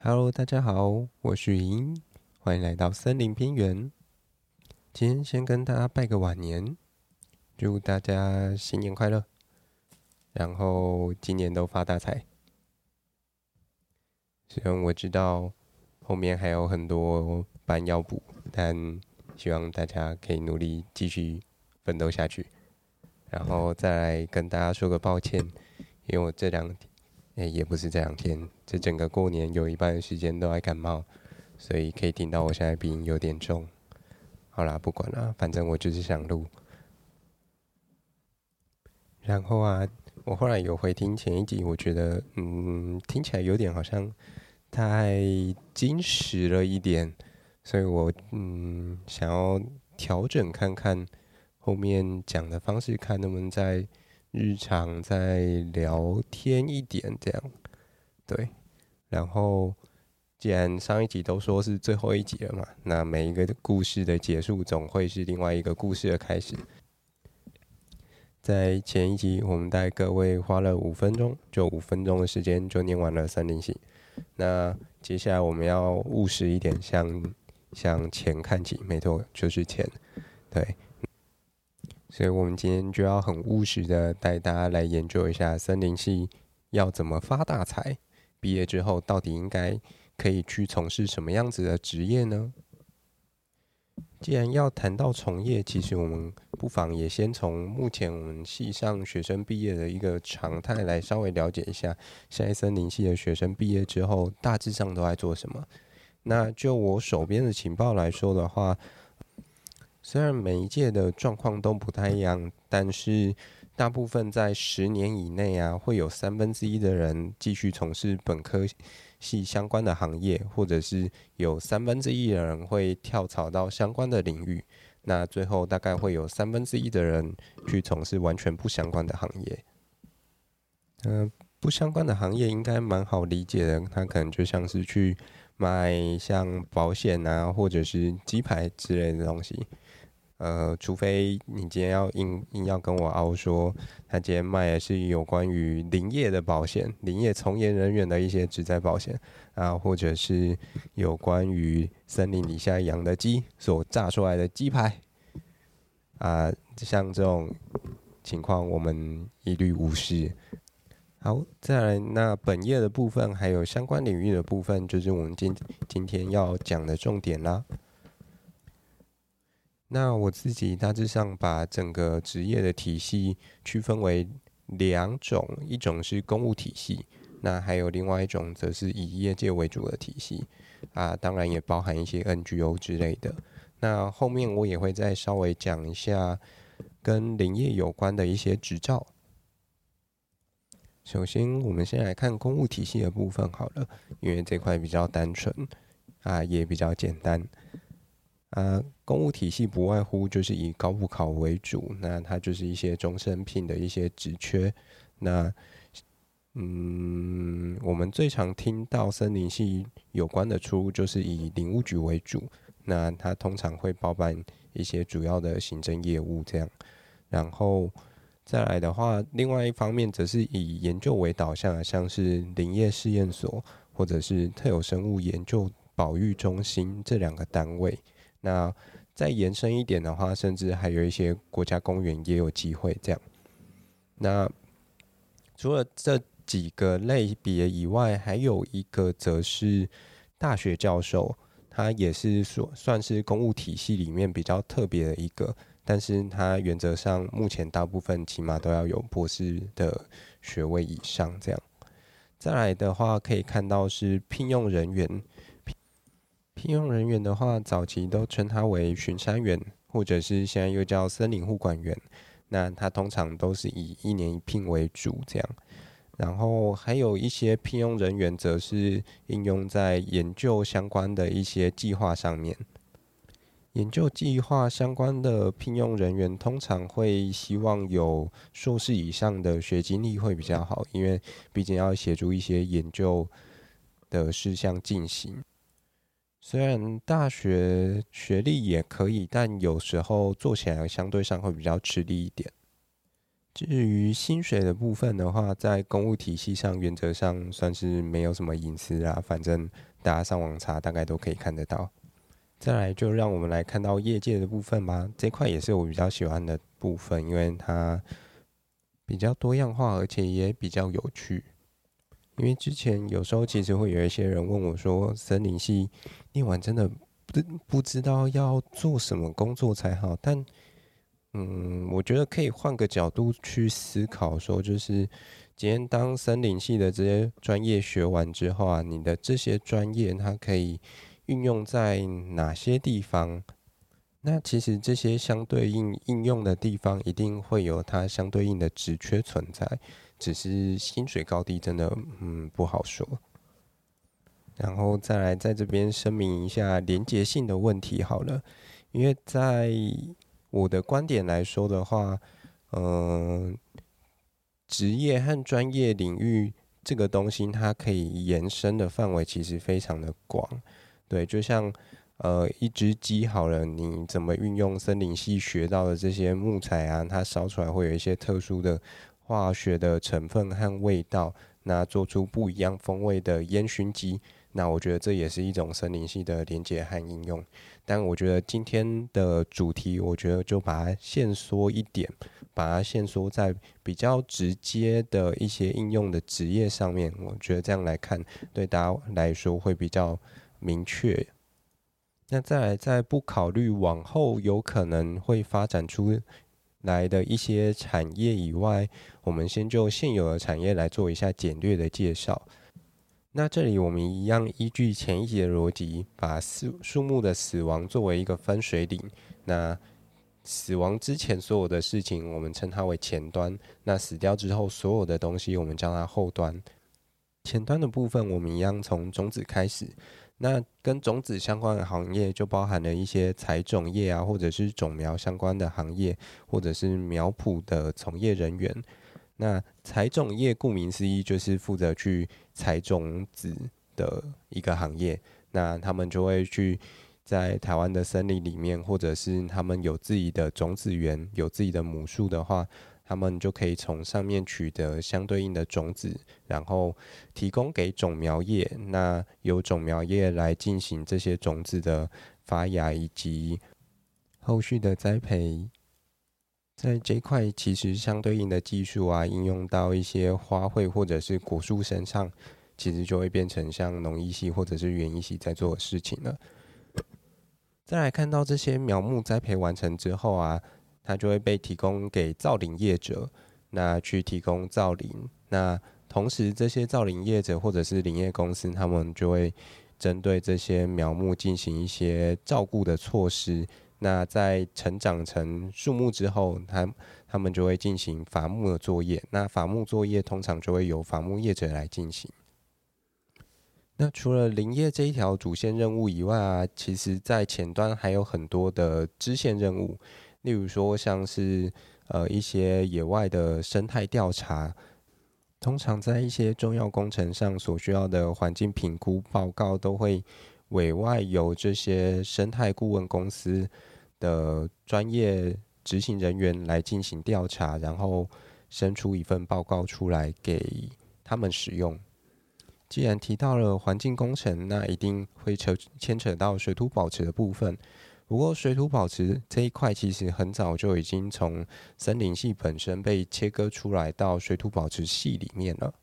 Hello，大家好，我是雨音，欢迎来到森林边缘。今天先跟大家拜个晚年，祝大家新年快乐，然后今年都发大财。虽然我知道后面还有很多班要补，但希望大家可以努力继续奋斗下去。然后再来跟大家说个抱歉，因为我这两天。哎，也不是这两天，这整个过年有一半的时间都在感冒，所以可以听到我现在鼻音有点重。好啦，不管了，反正我就是想录。然后啊，我后来有回听前一集，我觉得，嗯，听起来有点好像太精实了一点，所以我嗯想要调整看看后面讲的方式，看能不能再。日常再聊天一点，这样对。然后，既然上一集都说是最后一集了嘛，那每一个故事的结束总会是另外一个故事的开始。在前一集，我们带各位花了五分钟，就五分钟的时间就念完了森林系。那接下来我们要务实一点，向向钱看齐，没错，就是钱，对。所以，我们今天就要很务实的带大家来研究一下森林系要怎么发大财。毕业之后，到底应该可以去从事什么样子的职业呢？既然要谈到从业，其实我们不妨也先从目前我们系上学生毕业的一个常态来稍微了解一下，现在森林系的学生毕业之后大致上都在做什么。那就我手边的情报来说的话。虽然每一届的状况都不太一样，但是大部分在十年以内啊，会有三分之一的人继续从事本科系相关的行业，或者是有三分之一的人会跳槽到相关的领域。那最后大概会有三分之一的人去从事完全不相关的行业。嗯、不相关的行业应该蛮好理解的，他可能就像是去卖像保险啊，或者是鸡排之类的东西。呃，除非你今天要硬硬要跟我凹说，他今天卖的是有关于林业的保险，林业从业人员的一些职灾保险啊，或者是有关于森林底下养的鸡所炸出来的鸡排啊，像这种情况，我们一律无视。好，再来，那本业的部分还有相关领域的部分，就是我们今今天要讲的重点啦。那我自己大致上把整个职业的体系区分为两种，一种是公务体系，那还有另外一种则是以业界为主的体系啊，当然也包含一些 NGO 之类的。那后面我也会再稍微讲一下跟林业有关的一些执照。首先，我们先来看公务体系的部分好了，因为这块比较单纯啊，也比较简单。啊，公务体系不外乎就是以高普考为主，那它就是一些终身聘的一些职缺。那，嗯，我们最常听到森林系有关的出入就是以林务局为主，那它通常会包办一些主要的行政业务这样。然后再来的话，另外一方面则是以研究为导向，像是林业试验所或者是特有生物研究保育中心这两个单位。那再延伸一点的话，甚至还有一些国家公园也有机会这样。那除了这几个类别以外，还有一个则是大学教授，他也是说算是公务体系里面比较特别的一个，但是他原则上目前大部分起码都要有博士的学位以上这样。再来的话，可以看到是聘用人员。聘用人员的话，早期都称他为巡山员，或者是现在又叫森林护管员。那他通常都是以一年一聘为主，这样。然后还有一些聘用人员，则是应用在研究相关的一些计划上面。研究计划相关的聘用人员，通常会希望有硕士以上的学经历会比较好，因为毕竟要协助一些研究的事项进行。虽然大学学历也可以，但有时候做起来相对上会比较吃力一点。至于薪水的部分的话，在公务体系上，原则上算是没有什么隐私啊，反正大家上网查大概都可以看得到。再来，就让我们来看到业界的部分吧。这块也是我比较喜欢的部分，因为它比较多样化，而且也比较有趣。因为之前有时候其实会有一些人问我说：“森林系念完真的不不知道要做什么工作才好？”但嗯，我觉得可以换个角度去思考，说就是今天当森林系的这些专业学完之后啊，你的这些专业它可以。运用在哪些地方？那其实这些相对应应用的地方，一定会有它相对应的职缺存在，只是薪水高低真的嗯不好说。然后再来在这边声明一下连结性的问题好了，因为在我的观点来说的话，嗯、职业和专业领域这个东西，它可以延伸的范围其实非常的广。对，就像呃一只鸡好了，你怎么运用森林系学到的这些木材啊？它烧出来会有一些特殊的化学的成分和味道，那做出不一样风味的烟熏鸡。那我觉得这也是一种森林系的连接和应用。但我觉得今天的主题，我觉得就把它限缩一点，把它限缩在比较直接的一些应用的职业上面。我觉得这样来看，对大家来说会比较。明确。那再来，在不考虑往后有可能会发展出来的一些产业以外，我们先就现有的产业来做一下简略的介绍。那这里我们一样依据前一集的逻辑，把树树木的死亡作为一个分水岭。那死亡之前所有的事情，我们称它为前端；那死掉之后所有的东西，我们叫它后端。前端的部分，我们一样从种子开始。那跟种子相关的行业就包含了一些采种业啊，或者是种苗相关的行业，或者是苗圃的从业人员。那采种业顾名思义就是负责去采种子的一个行业。那他们就会去在台湾的森林里面，或者是他们有自己的种子园，有自己的母树的话。他们就可以从上面取得相对应的种子，然后提供给种苗业。那由种苗业来进行这些种子的发芽以及后续的栽培。在这一块，其实相对应的技术啊，应用到一些花卉或者是果树身上，其实就会变成像农艺系或者是园艺系在做的事情了。再来看到这些苗木栽培完成之后啊。它就会被提供给造林业者，那去提供造林。那同时，这些造林业者或者是林业公司，他们就会针对这些苗木进行一些照顾的措施。那在成长成树木之后，他他们就会进行伐木的作业。那伐木作业通常就会由伐木业者来进行。那除了林业这一条主线任务以外啊，其实在前端还有很多的支线任务。例如说，像是呃一些野外的生态调查，通常在一些重要工程上所需要的环境评估报告，都会委外由这些生态顾问公司的专业执行人员来进行调查，然后生出一份报告出来给他们使用。既然提到了环境工程，那一定会扯牵扯到水土保持的部分。不过，水土保持这一块其实很早就已经从森林系本身被切割出来到水土保持系里面了。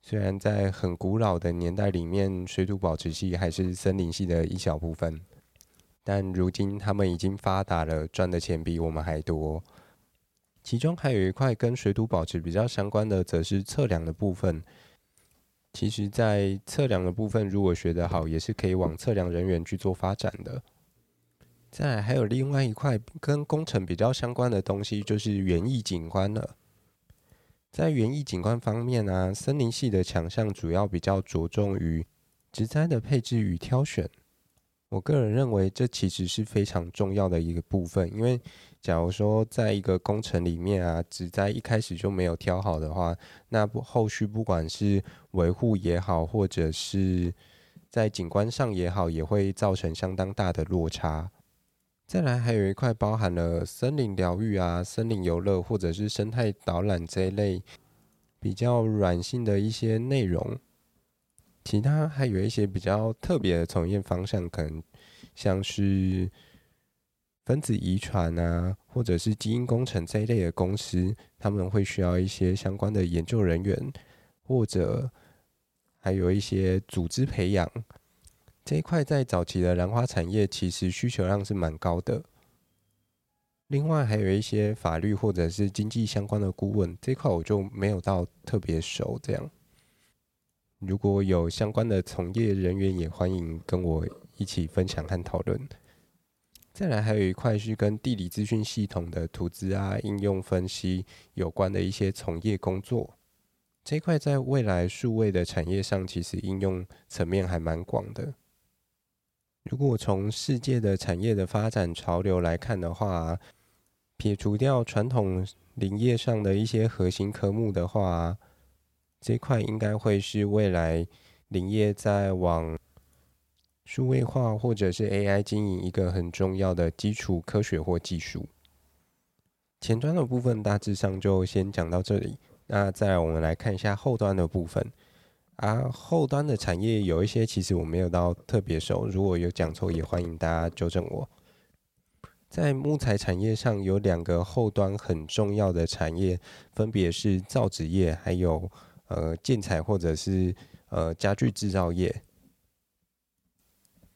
虽然在很古老的年代里面，水土保持系还是森林系的一小部分，但如今他们已经发达了，赚的钱比我们还多。其中还有一块跟水土保持比较相关的，则是测量的部分。其实，在测量的部分，如果学得好，也是可以往测量人员去做发展的。再来还有另外一块跟工程比较相关的东西，就是园艺景观了。在园艺景观方面啊，森林系的强项主要比较着重于植栽的配置与挑选。我个人认为这其实是非常重要的一个部分，因为假如说在一个工程里面啊，植栽一开始就没有挑好的话，那不后续不管是维护也好，或者是在景观上也好，也会造成相当大的落差。再来还有一块包含了森林疗愈啊、森林游乐或者是生态导览这一类比较软性的一些内容。其他还有一些比较特别的从业方向，可能像是分子遗传啊，或者是基因工程这一类的公司，他们会需要一些相关的研究人员，或者还有一些组织培养。这一块在早期的兰花产业其实需求量是蛮高的。另外还有一些法律或者是经济相关的顾问，这块我就没有到特别熟。这样，如果有相关的从业人员，也欢迎跟我一起分享和讨论。再来还有一块是跟地理资讯系统的图资啊、应用分析有关的一些从业工作。这一块在未来数位的产业上，其实应用层面还蛮广的。如果从世界的产业的发展潮流来看的话，撇除掉传统林业上的一些核心科目的话，这块应该会是未来林业在往数位化或者是 AI 经营一个很重要的基础科学或技术。前端的部分大致上就先讲到这里，那再来我们来看一下后端的部分。啊，后端的产业有一些其实我没有到特别熟，如果有讲错也欢迎大家纠正我。在木材产业上有两个后端很重要的产业，分别是造纸业，还有呃建材或者是呃家具制造业。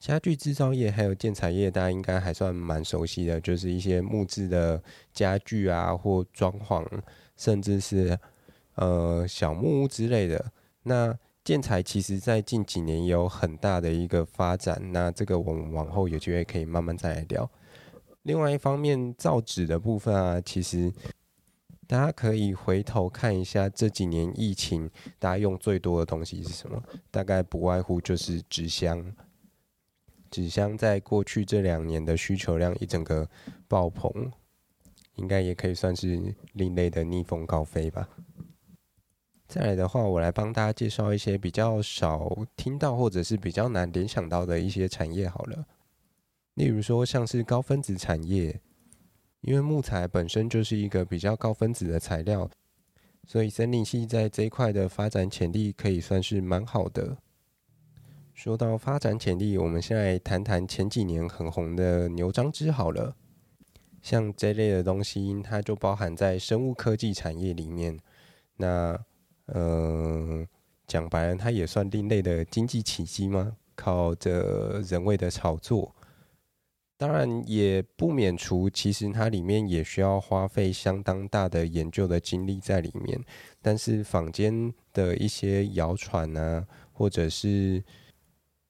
家具制造业还有建材业，大家应该还算蛮熟悉的，就是一些木质的家具啊，或装潢，甚至是呃小木屋之类的。那建材其实在近几年也有很大的一个发展，那这个我们往后有机会可以慢慢再来聊。另外一方面，造纸的部分啊，其实大家可以回头看一下这几年疫情，大家用最多的东西是什么？大概不外乎就是纸箱。纸箱在过去这两年的需求量一整个爆棚，应该也可以算是另类的逆风高飞吧。再来的话，我来帮大家介绍一些比较少听到或者是比较难联想到的一些产业好了。例如说，像是高分子产业，因为木材本身就是一个比较高分子的材料，所以森林系在这一块的发展潜力可以算是蛮好的。说到发展潜力，我们先来谈谈前几年很红的牛樟芝好了。像这类的东西，它就包含在生物科技产业里面。那嗯，讲白了，它也算另类的经济奇迹吗？靠着人为的炒作，当然也不免除，其实它里面也需要花费相当大的研究的精力在里面。但是坊间的一些谣传啊，或者是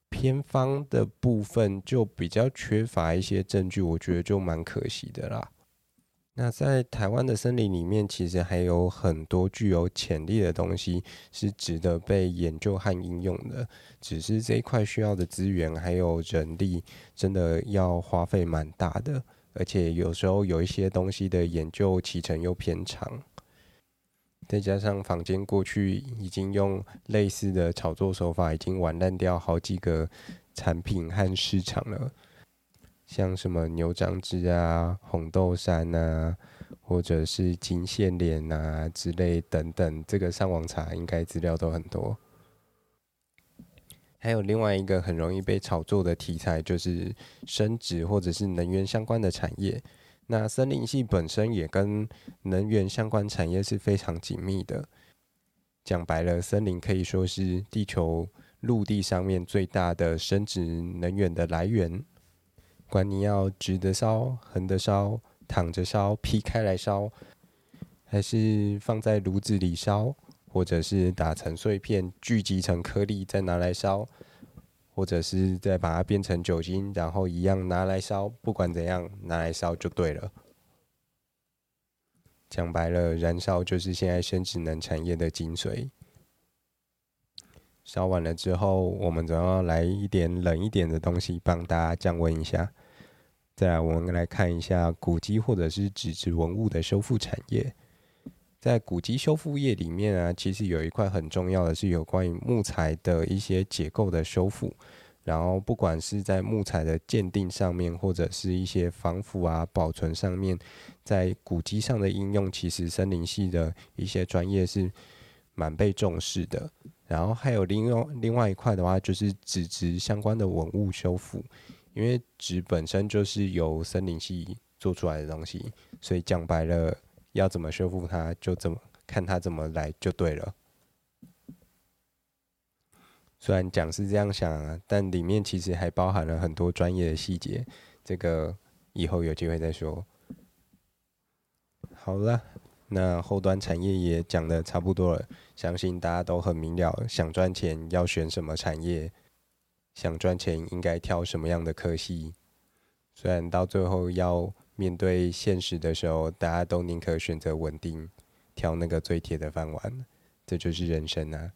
偏方的部分，就比较缺乏一些证据，我觉得就蛮可惜的啦。那在台湾的森林里面，其实还有很多具有潜力的东西是值得被研究和应用的，只是这一块需要的资源还有人力，真的要花费蛮大的，而且有时候有一些东西的研究期程又偏长，再加上坊间过去已经用类似的炒作手法，已经玩烂掉好几个产品和市场了。像什么牛樟芝啊、红豆杉啊，或者是金线莲啊之类等等，这个上网查应该资料都很多。还有另外一个很容易被炒作的题材，就是生殖或者是能源相关的产业。那森林系本身也跟能源相关产业是非常紧密的。讲白了，森林可以说是地球陆地上面最大的生殖能源的来源。管你要直的烧、横的烧、躺着烧、劈开来烧，还是放在炉子里烧，或者是打成碎片聚集成颗粒再拿来烧，或者是再把它变成酒精，然后一样拿来烧，不管怎样拿来烧就对了。讲白了，燃烧就是现在生质能产业的精髓。烧完了之后，我们总要来一点冷一点的东西，帮大家降温一下。再来，我们来看一下古籍或者是纸质文物的修复产业。在古籍修复业里面啊，其实有一块很重要的是有关于木材的一些结构的修复。然后不管是在木材的鉴定上面，或者是一些防腐啊、保存上面，在古籍上的应用，其实森林系的一些专业是蛮被重视的。然后还有另外另外一块的话，就是纸质相关的文物修复，因为纸本身就是由森林系做出来的东西，所以讲白了，要怎么修复它，就怎么看它怎么来就对了。虽然讲是这样想啊，但里面其实还包含了很多专业的细节，这个以后有机会再说。好了。那后端产业也讲得差不多了，相信大家都很明了，想赚钱要选什么产业，想赚钱应该挑什么样的科系。虽然到最后要面对现实的时候，大家都宁可选择稳定，挑那个最铁的饭碗，这就是人生啊。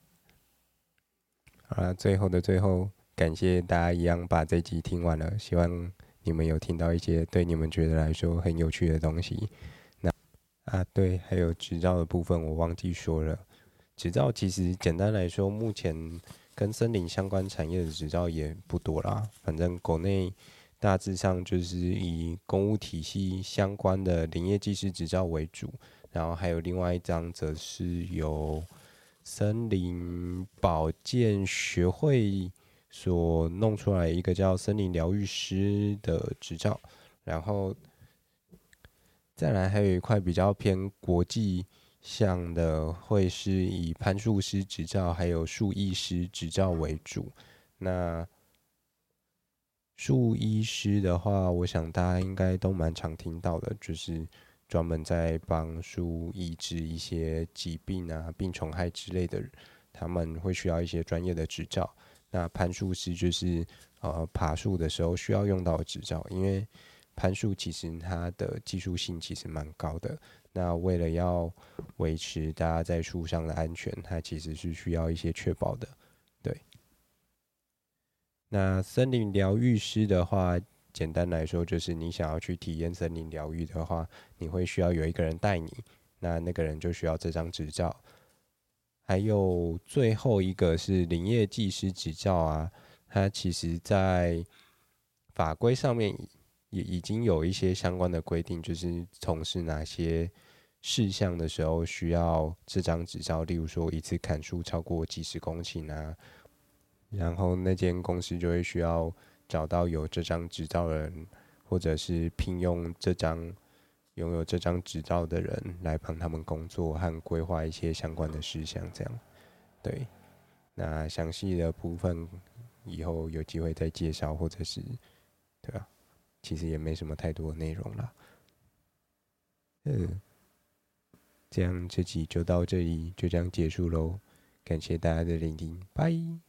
好啦，最后的最后，感谢大家一样把这集听完了，希望你们有听到一些对你们觉得来说很有趣的东西。啊，对，还有执照的部分我忘记说了。执照其实简单来说，目前跟森林相关产业的执照也不多啦。反正国内大致上就是以公务体系相关的林业技师执照为主，然后还有另外一张则是由森林保健学会所弄出来一个叫森林疗愈师的执照，然后。再来还有一块比较偏国际向的，会是以攀树师执照还有树艺师执照为主。那树医师的话，我想大家应该都蛮常听到的，就是专门在帮树医治一些疾病啊、病虫害之类的，他们会需要一些专业的执照。那攀树师就是呃爬树的时候需要用到执照，因为。攀树其实它的技术性其实蛮高的，那为了要维持大家在树上的安全，它其实是需要一些确保的。对，那森林疗愈师的话，简单来说就是你想要去体验森林疗愈的话，你会需要有一个人带你，那那个人就需要这张执照。还有最后一个是林业技师执照啊，它其实在法规上面。也已经有一些相关的规定，就是从事哪些事项的时候需要这张执照，例如说一次砍树超过几十公顷啊，然后那间公司就会需要找到有这张执照的人，或者是聘用这张拥有这张执照的人来帮他们工作和规划一些相关的事项，这样。对，那详细的部分以后有机会再介绍，或者是对吧？其实也没什么太多的内容了，嗯，这样这集就到这里，就这样结束喽。感谢大家的聆听，拜。